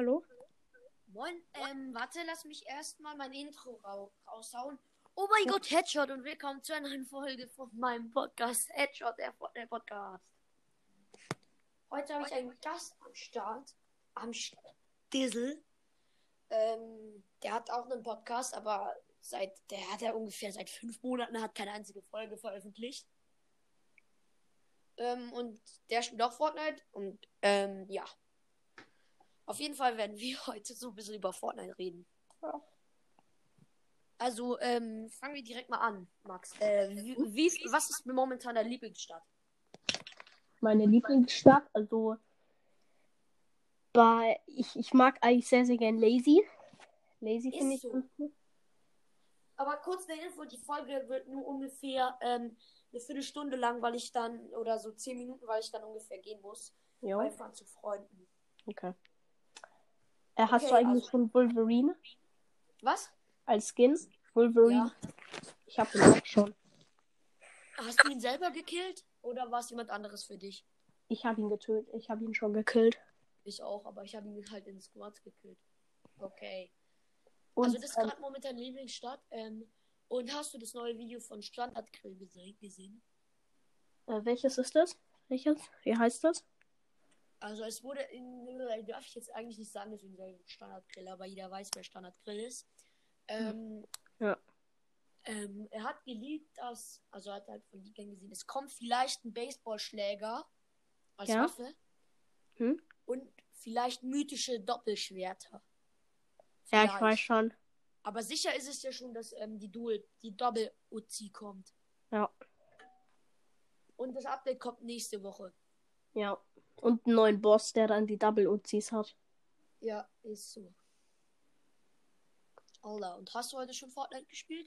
Hallo? Moin, ähm, warte, lass mich erstmal mein Intro ra raushauen. Oh mein Gott, Headshot und willkommen zu einer neuen Folge von meinem Podcast. Headshot, der, der Podcast. Heute habe ich einen Gast am Start, am Stissel. Ähm, der hat auch einen Podcast, aber seit, der hat ja ungefähr seit fünf Monaten, hat keine einzige Folge veröffentlicht. Ähm, und der spielt auch Fortnite und, ähm, ja. Auf jeden Fall werden wir heute so ein bisschen über Fortnite reden. Ja. Also, ähm, fangen wir direkt mal an, Max. Äh, wie, wie, was ist momentan deine Lieblingsstadt? Meine Lieblingsstadt, also bei ich, ich mag eigentlich sehr, sehr gern Lazy. Lazy Ist finde ich so. cool. Aber kurz eine Info, die Folge wird nur ungefähr ähm, eine Viertelstunde lang, weil ich dann, oder so zehn Minuten, weil ich dann ungefähr gehen muss. Jo, Weil ich fahre zu Freunden. okay. Äh, hast Okay, du eigentlich also- schon Wolverine Was? als Skin? Wolverine? Ja. Ich habe ihn auch schon. Hast du ihn selber gekillt? Oder war es jemand anderes für dich? Ich habe ihn getötet. Ich habe ihn schon gekillt. Ich auch, aber ich habe ihn halt in Squads gekillt. Okay. Und also das ist ähm, gerade momentan Lieblingsstadt. Ähm, und hast du das neue Video von Standardgrill gese- gesehen? äh, welches ist das? Welches? Wie heißt das? Also es wurde in, äh, darf ich jetzt eigentlich nicht sagen, deswegen sage ich Standardgrill, aber jeder weiß, wer Standardgrill ist. Ähm, Ja. ähm, er hat geleakt, dass, also hat halt von Leakern gesehen, es kommt vielleicht ein Baseballschläger als Ja. Waffe Hm? und vielleicht mythische Doppelschwerter. Ja, ich Vielleicht. weiß schon. Aber sicher ist es ja schon, dass ähm, die Dual, die Double Uzi kommt. Ja. Und das Update kommt nächste Woche. Ja. Und einen neuen Boss, der dann die Double Uzis hat. Ja, ist so. Allah, und hast du heute schon Fortnite gespielt?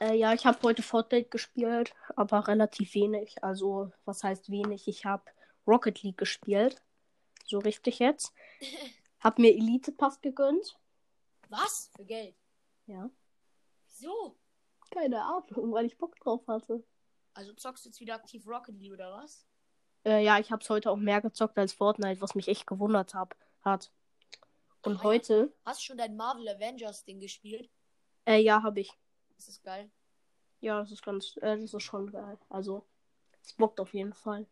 Äh, ja, ich habe heute Fortnite gespielt, aber relativ wenig. Also, was heißt wenig? Ich habe Rocket League gespielt. So richtig jetzt. Hab mir Elite Pass gegönnt. Was? Für Geld? Ja. Wieso? Keine Ahnung, weil ich Bock drauf hatte. Also zockst du jetzt wieder aktiv Rocket League oder was? Äh, ja, ich hab's heute auch mehr gezockt als Fortnite, was mich echt gewundert hab, hat. Und ja. heute, Hast du schon dein Marvel Avengers Ding gespielt? äh, ja, habe ich. Das ist geil. Ja, das ist ganz, äh, das ist schon geil. Also, es bockt auf jeden Fall.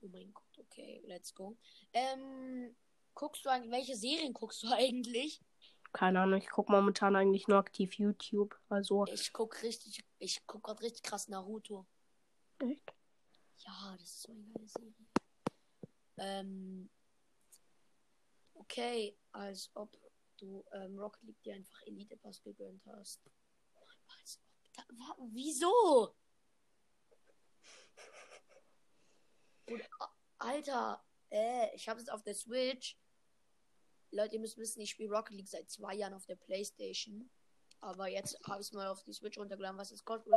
Oh mein Gott, okay, let's go. Ähm, guckst du eigentlich, welche Serien guckst du eigentlich? Keine Ahnung, ich guck momentan eigentlich nur aktiv YouTube. Also, Ich guck richtig, ich guck grad richtig krass Naruto. echt? Ja, das ist so eine geile Serie. Ähm, okay, als ob du ähm, Rocket League dir einfach Elite Pass gegönnt hast. Als ob da, wa, wieso? Und, Alter, äh, ich habe es auf der Switch. Leute, ihr müsst wissen, ich spiele Rocket League seit zwei Jahren auf der Playstation. Aber jetzt habe ich es mal auf die Switch runtergeladen, was es kostet.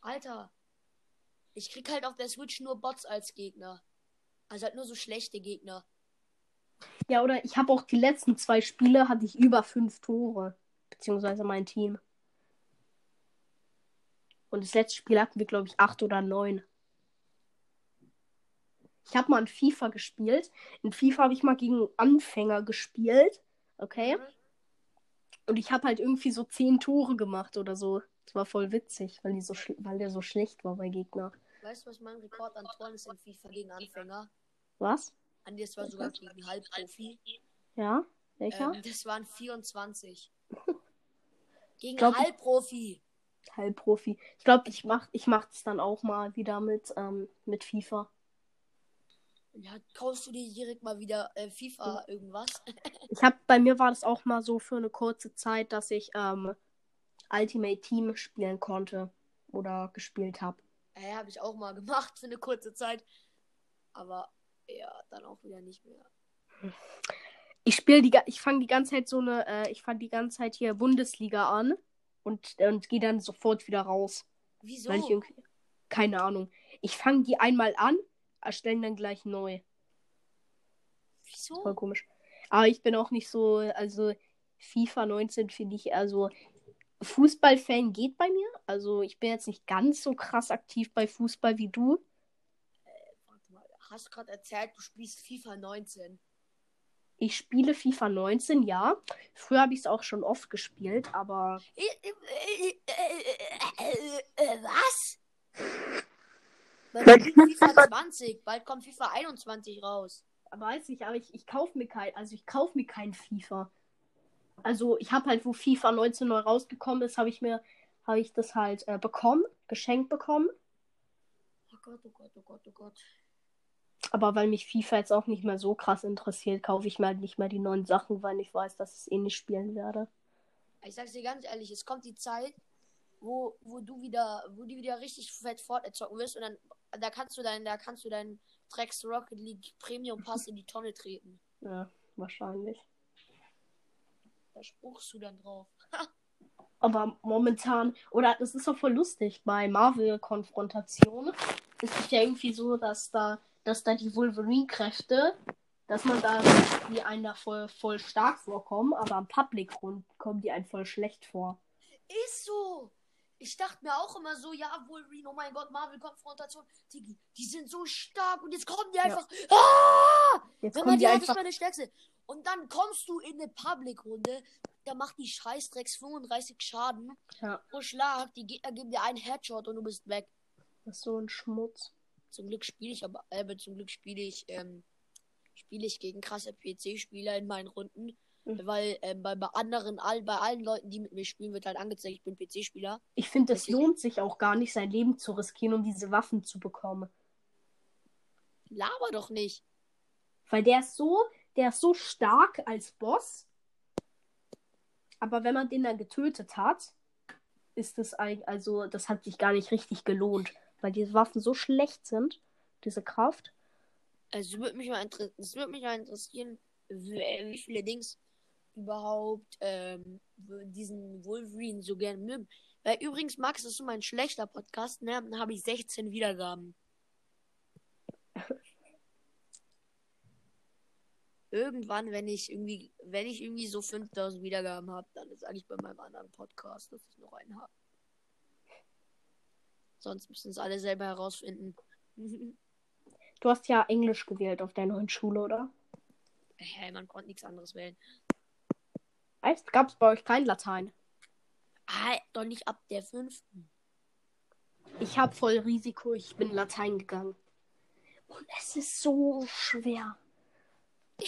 Alter, ich krieg halt auf der Switch nur Bots als Gegner. Also halt nur so schlechte Gegner. Ja, oder ich habe auch die letzten zwei Spiele hatte ich über fünf Tore. Beziehungsweise mein Team. Und das letzte Spiel hatten wir, glaube ich, acht oder neun. Ich habe mal in FIFA gespielt. In FIFA habe ich mal gegen Anfänger gespielt. Okay. Und ich habe halt irgendwie so zehn Tore gemacht oder so. Das war voll witzig, weil, die so weil der so schlecht war bei Gegner. Weißt du, was mein Rekord an Toren ist in FIFA gegen Anfänger? Was? An das war sogar gegen Halbprofi. Ja? Welcher? Ähm, das waren 24. Gegen Glaub Halbprofi. Halbprofi. Ich glaube, ich mach ich mach das dann auch mal wieder mit, ähm, mit FIFA. Ja, kaufst du dir direkt mal wieder äh, FIFA irgendwas? Ich habe bei mir war das auch mal so für eine kurze Zeit, dass ich ähm, Ultimate Team spielen konnte oder gespielt habe. Äh, habe ich auch mal gemacht für eine kurze Zeit. Aber ja, dann auch wieder nicht mehr. Ich spiele die, ich fange die ganze Zeit so eine, äh, ich fange die ganze Zeit hier Bundesliga an und und gehe dann sofort wieder raus, Wieso? weil ich irgendwie, keine Ahnung. Ich fange die einmal an, erstellen dann gleich neu. Wieso? Voll komisch. Aber ich bin auch nicht so, also FIFA 19 finde ich, also Fußballfan geht bei mir. Also ich bin jetzt nicht ganz so krass aktiv bei Fußball wie du. Warte mal, hast du gerade erzählt, du spielst FIFA 19? Ich spiele FIFA 19, ja. Früher habe ich es auch schon oft gespielt, aber Äh, äh, äh, äh, äh, Was? Bald kommt FIFA 20, bald kommt FIFA 21 raus. weiß ich, aber ich, ich kaufe mir kein, also ich kaufe mir kein FIFA. Also ich habe halt, wo FIFA 19 neu rausgekommen ist, habe ich mir, habe ich das halt äh, bekommen, geschenkt bekommen. Oh Gott, oh Gott, oh Gott, oh Gott. Aber weil mich FIFA jetzt auch nicht mehr so krass interessiert, kaufe ich mir halt nicht mehr die neuen Sachen, weil ich weiß, dass ich es eh nicht spielen werde. Ich sag's dir ganz ehrlich, es kommt die Zeit, wo, wo du wieder, wo du wieder richtig fett Fortnite zocken wirst und dann da kannst du dein, da kannst du deinen Drecks Rocket League Premium Pass in die Tonne treten. Ja, wahrscheinlich. Da spruchst du dann drauf. Aber momentan, oder das ist doch voll lustig, bei Marvel-Konfrontation ist es ja irgendwie so, dass da, dass da die Wolverine-Kräfte, dass man da die einen da voll, voll stark vorkommen, aber am Public-Rund kommen die einen voll schlecht vor. Ist so. Ich dachte mir auch immer so, ja, Wolverine, oh mein Gott, Marvel-Konfrontation, Digi, die sind so stark und jetzt kommen die einfach. Ah! Jetzt Wenn kommen man die die nicht einfach. der Stärkste. Und dann kommst du in eine Public-Runde, da macht die Scheißdrecks 35 Schaden Ja, pro Schlag, die Gegner geben dir einen Headshot und du bist weg. das ist so ein Schmutz. Zum Glück spiele ich aber, äh, zum Glück spiele ich, ähm, spiele ich gegen krasse PC-Spieler in meinen Runden. Mhm. Weil ähm, bei, bei anderen, all, bei allen Leuten, die mit mir spielen, wird halt angezeigt, ich bin PC-Spieler. Ich finde, es lohnt sich auch gar nicht, sein Leben zu riskieren, um diese Waffen zu bekommen. Laber doch nicht. Weil der ist so, der ist so stark als Boss. Aber wenn man den dann getötet hat, ist das eigentlich, also das hat sich gar nicht richtig gelohnt. Weil diese Waffen so schlecht sind, diese Kraft. Also würde mich mal inter es würde mich mal interessieren, wie, wie viele Dings überhaupt ähm, diesen Wolverine so gern mögen. Weil übrigens, Max, das ist so mein schlechter Podcast, ne? Dann habe ich 16 Wiedergaben. Irgendwann, wenn ich irgendwie, wenn ich irgendwie so 5000 Wiedergaben habe, dann sage ich bei meinem anderen Podcast, dass ich noch einen habe. Sonst müssen es alle selber herausfinden. Du hast ja Englisch gewählt auf der neuen Schule, oder? Hä, man konnte nichts anderes wählen. Echt? Gab es bei euch kein Latein? Ah, doch nicht ab der fünften. Ich habe voll Risiko, ich bin Latein gegangen. Und es ist so schwer.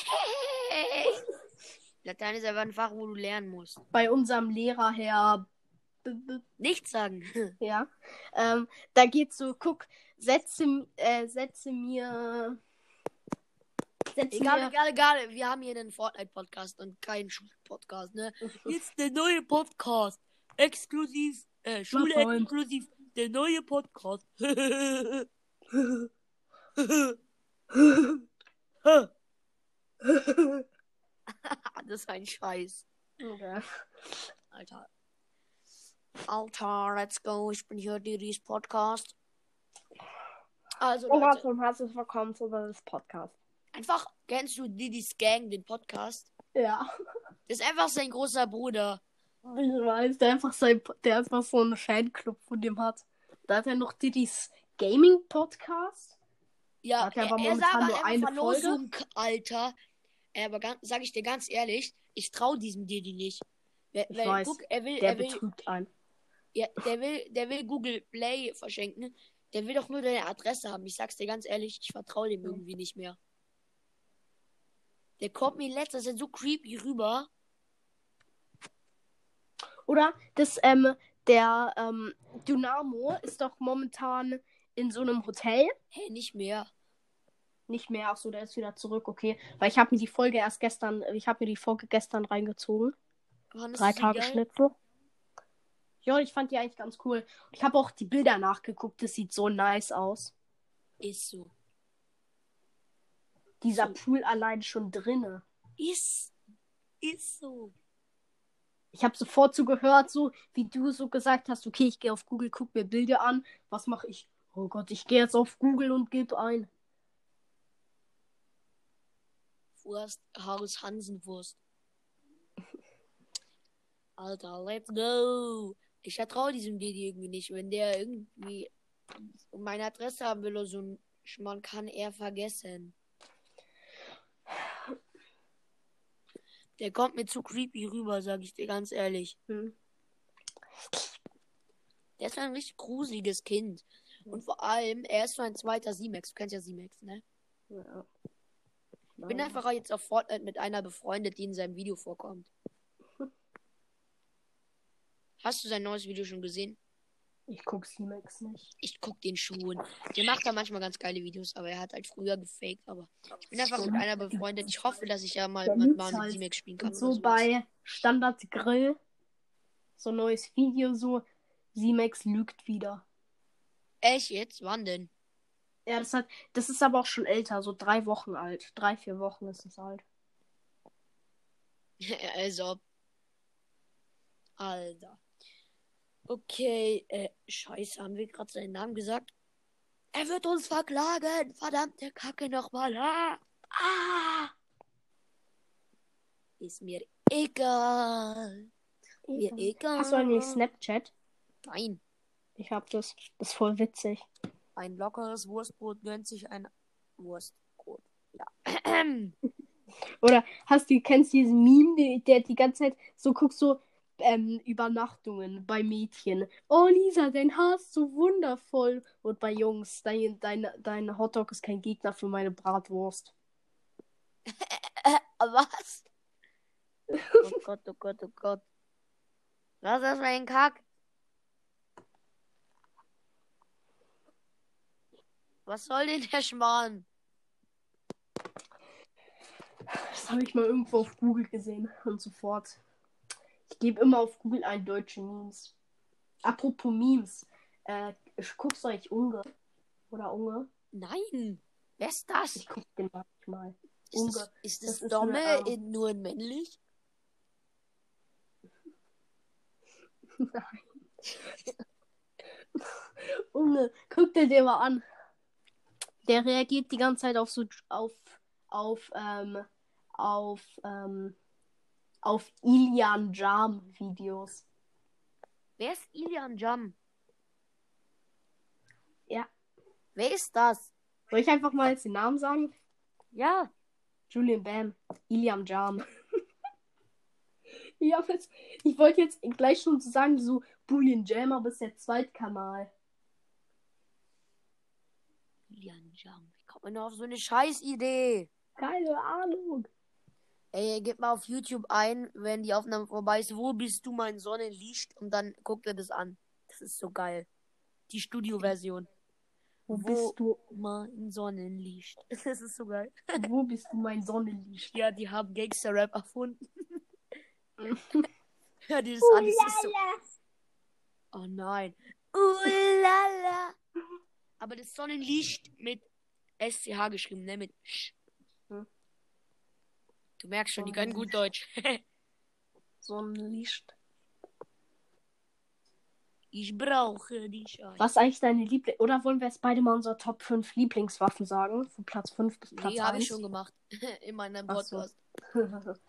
Latein ist einfach ein Fach, wo du lernen musst. Bei unserem Lehrer Herr B- B- Nichts sagen. Ja. Ähm, da geht's so, guck, setze, äh, setze mir. Setze Egal, mir. egal, egal. Wir haben hier einen Fortnite-Podcast und keinen Schul-Podcast, ne? Jetzt der neue Podcast. Exklusiv. Äh, Schule exklusiv. Der neue Podcast. das ist ein Scheiß. Okay. Alter. Alter, let's go. Ich bin hier Didis Podcast. Also, Oh, Leute, und herzlich willkommen zu das Podcast. Einfach, kennst du Didis Gang, den Podcast? Ja. Das ist einfach sein großer Bruder. Ich weiß, der einfach sein, der einfach so einen Fanclub von dem hat. Da hat er noch Diddy's Gaming Podcast. Ja, Hat er er, aber er aber nur eine Verlosung, Alter. Äh, Aber ganz, sag ich dir ganz ehrlich, ich trau diesem Didi nicht. Wer- Ich weil, weiß, guck, er will, Der er will, betrügt einen. ja, der will, der will Google Play verschenken. Der will doch nur deine Adresse haben. Ich sag's dir ganz ehrlich, ich vertraue dem irgendwie nicht mehr. Der kommt mir in letzter Zeit so creepy rüber. Oder das, ähm, der ähm, Dynamo ist doch momentan in so einem Hotel. Hä, nicht mehr. Nicht mehr, ach so, der ist wieder zurück, okay. Weil ich habe mir die Folge erst gestern, ich habe mir die Folge gestern reingezogen. Fandest Drei Tage? Schnitzel. Ja, ich fand die eigentlich ganz cool. Ich habe auch die Bilder nachgeguckt, das sieht so nice aus. Ist so. Dieser So. Pool allein schon drinne. Ist. Ist so. Ich habe sofort so gehört, so wie du so gesagt hast, okay, ich gehe auf Google, guck mir Bilder an. Was mache ich? Oh Gott, ich gehe jetzt auf Google und gebe ein. Wurst, Haus Hansenwurst. Alter, let's go. Ich vertraue diesem Didi irgendwie nicht. Wenn der irgendwie meine Adresse haben will oder so ein Schmarrn, kann er vergessen. Der kommt mir zu creepy rüber, sag ich dir ganz ehrlich. Hm. Der ist ein richtig gruseliges Kind. Und vor allem, er ist so ein zweiter Z-Max. Du kennst ja Z-Max, ne? Ja. Ich bin einfach jetzt auf Fortnite mit einer befreundet, die in seinem Video vorkommt. Hast du sein neues Video schon gesehen? Ich guck C-Max nicht. Ich guck den schon. Der macht da manchmal ganz geile Videos, aber er hat halt früher gefaked. Aber ich bin einfach mit einer befreundet. Ich hoffe, dass ich ja mal lügt mal mit halt. Z-Max spielen kann. So bei Standard Grill, so ein neues Video, so C-Max lügt wieder. Echt jetzt? Wann denn? Ja, das hat, das ist aber auch schon älter, so drei Wochen alt. Drei, vier Wochen ist es alt. also. Alter. Okay, äh, scheiße, haben wir gerade seinen Namen gesagt? Er wird uns verklagen! Verdammte Kacke nochmal! Ah! ah! Ist mir egal. Mir egal. Hast du eigentlich Snapchat? Nein. Ich hab das. Das ist voll witzig. Ein lockeres Wurstbrot gönnt sich ein Wurstbrot. Ja. Oder hast du, kennst du diesen Meme, der, der die ganze Zeit so guckst, so ähm, Übernachtungen bei Mädchen. Oh Lisa, dein Haar ist so wundervoll. Und bei Jungs, dein, dein, dein Hotdog ist kein Gegner für meine Bratwurst. Was? Oh Gott, oh Gott, oh Gott. Was ist das für ein Kack? Was soll denn der Schmarrn? Das habe ich mal irgendwo auf Google gesehen und sofort. Ich gebe immer auf Google ein deutsche Memes. Apropos Memes. Äh, guckst du eigentlich Unge? Oder Unge? Nein. Wer ist das? Ich guck den manchmal. Ist Unge. das, ist Das das Domme eine, ähm, in, nur in männlich? Unge, guck dir den mal an. Der reagiert die ganze Zeit auf so auf auf ähm, auf ähm, auf Ilian Jam Videos. Wer ist Ilian Jam? Ja. Wer ist das? Soll ich einfach mal jetzt den Namen sagen? Ja. Julian Bam, Iliam Jam. ich, jetzt, ich wollte jetzt gleich schon so sagen, so Boolean Jam, aber ist der Zweitkanal. Ilian Jam. Ich komme nur auf so eine Scheißidee. Keine Ahnung. Ey, gib mal auf YouTube ein, wenn die Aufnahme vorbei ist, wo bist du mein Sonnenlicht? Und dann guckt ihr das an. Das ist so geil. Die Studioversion. Wo, Wo- bist du? Mein Sonnenlicht. Das ist so geil. Wo bist du, mein Sonnenlicht? Ja, die haben Gangster-Rap erfunden. Hör dir das an, das ist so. Oh nein. Ulala. Aber das Sonnenlicht mit SCH geschrieben, ne? Mit Sch. Du merkst schon, die können gut Deutsch. Sonnenlicht. ich brauche die Scheiße. Was ist eigentlich deine Lieblings... Oder wollen wir jetzt beide mal unsere Top 5 Lieblingswaffen sagen? Von Platz 5 bis Platz Nee, habe ich 1? schon gemacht. In meinem so. Podcast.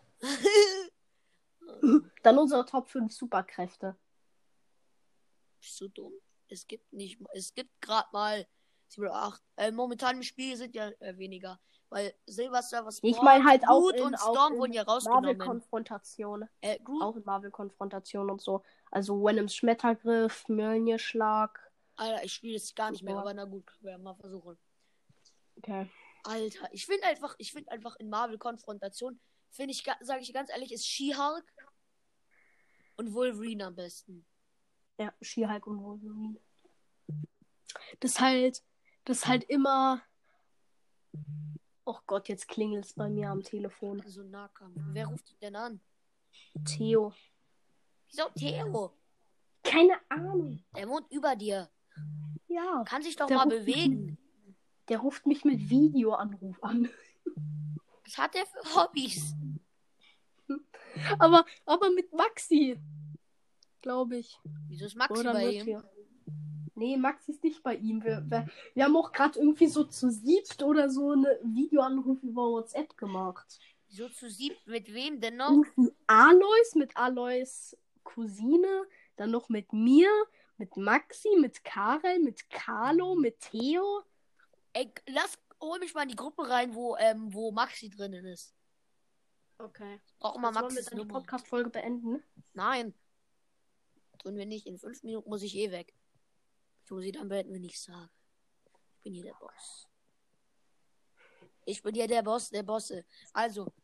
Dann unsere Top 5 Superkräfte. Bist du dumm? Es gibt nicht, es gibt gerade mal 7 oder 8. Äh, momentan im Spiel sind ja äh, weniger. Weil Silver Server Ich meine halt auch Groot in, und auch Storm in wurden ja rausgenommen. Marvel-Konfrontation. Äh, Groot, Auch in Marvel-Konfrontation und so. Also Venoms Schmettergriff, Mjölnir-Schlag. Alter, ich spiele es gar nicht mehr, aber na gut, wir ja mal versuchen. Okay. Alter, ich finde einfach, ich finde einfach in Marvel-Konfrontation, finde ich, sage ich ganz ehrlich, ist She-Hulk und Wolverine am besten. Ja, She-Hulk und Wolverine. Das halt, das halt immer. Oh Gott, jetzt klingelt es bei mir am Telefon. So ein Nahkampf. Wer ruft dich denn an? Theo. Wieso Theo? Keine Ahnung. Der wohnt über dir. Ja. Kann sich doch mal ruft mich- bewegen. Der ruft mich mit Videoanruf an. Was hat der für Hobbys? Aber, aber mit Maxi. Glaube ich. Wieso ist Maxi Oder bei ihm? hier. Nee, Maxi ist nicht bei ihm. Wir, wir, wir haben auch gerade irgendwie so zu siebt oder so eine Videoanruf über WhatsApp gemacht. Wieso zu siebt? Mit wem denn noch? Irgendwie Alois mit Alois Cousine, dann noch mit mir, mit Maxi, mit Karel, mit Carlo, mit Theo. Ey, lass, hol mich mal in die Gruppe rein, wo, ähm, wo Maxi drinnen ist. Okay. Brauchen wir Sollen wir die. Podcast-Folge beenden? Nein. Tun wir nicht. In fünf Minuten muss ich eh weg. Ich muss sie dann beenden, wenn ich sage. Ich bin hier der Boss. Ich bin hier der Boss der Bosse. Also,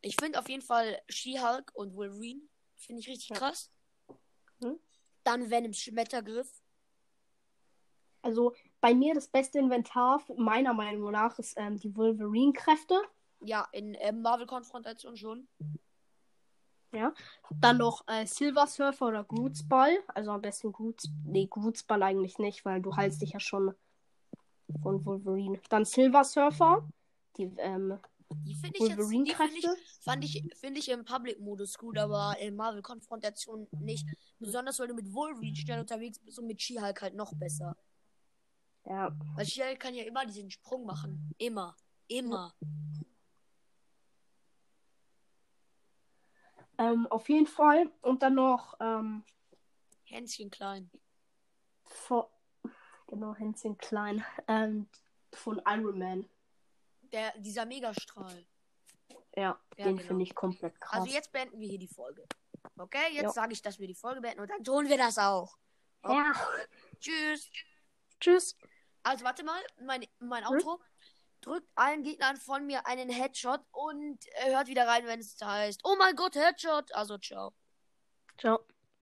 ich finde auf jeden Fall She-Hulk und Wolverine. Finde ich richtig Ja. krass. Hm? Dann Venoms Schmettergriff. Also bei mir das beste Inventar, meiner Meinung nach, ist ähm, die Wolverine-Kräfte. Ja, in äh, Marvel-Konfrontation schon. Dann noch äh, Silver Surfer oder Groots Ball. Also am besten Groots. Nee, Groots Ball eigentlich nicht, weil du heilst dich ja schon von Wolverine. Dann Silver Surfer. Die ähm, Die finde ich jetzt. Die Wolverine-Kräfte. ich, fand ich, finde ich im Public-Modus gut, aber in Marvel-Konfrontation nicht. Besonders weil du mit Wolverine schnell unterwegs bist und mit She-Hulk halt noch besser. Ja. Weil She-Hulk kann ja immer diesen Sprung machen. Immer. Immer. Ähm, auf jeden Fall. Und dann noch ähm, Hänschen klein. vor, genau, Hänschen klein. Ähm, von Iron Man. Der, dieser Megastrahl. Ja, Ja, den genau. finde ich komplett krass. Also jetzt beenden wir hier die Folge. Okay, jetzt sage ich, dass wir die Folge beenden und dann tun wir das auch. ja. Tschüss. Tschüss. Also warte mal, mein, mein Hm? Drückt allen Gegnern von mir einen Headshot und hört wieder rein, wenn es heißt, oh mein Gott, Headshot. Also ciao. Ciao.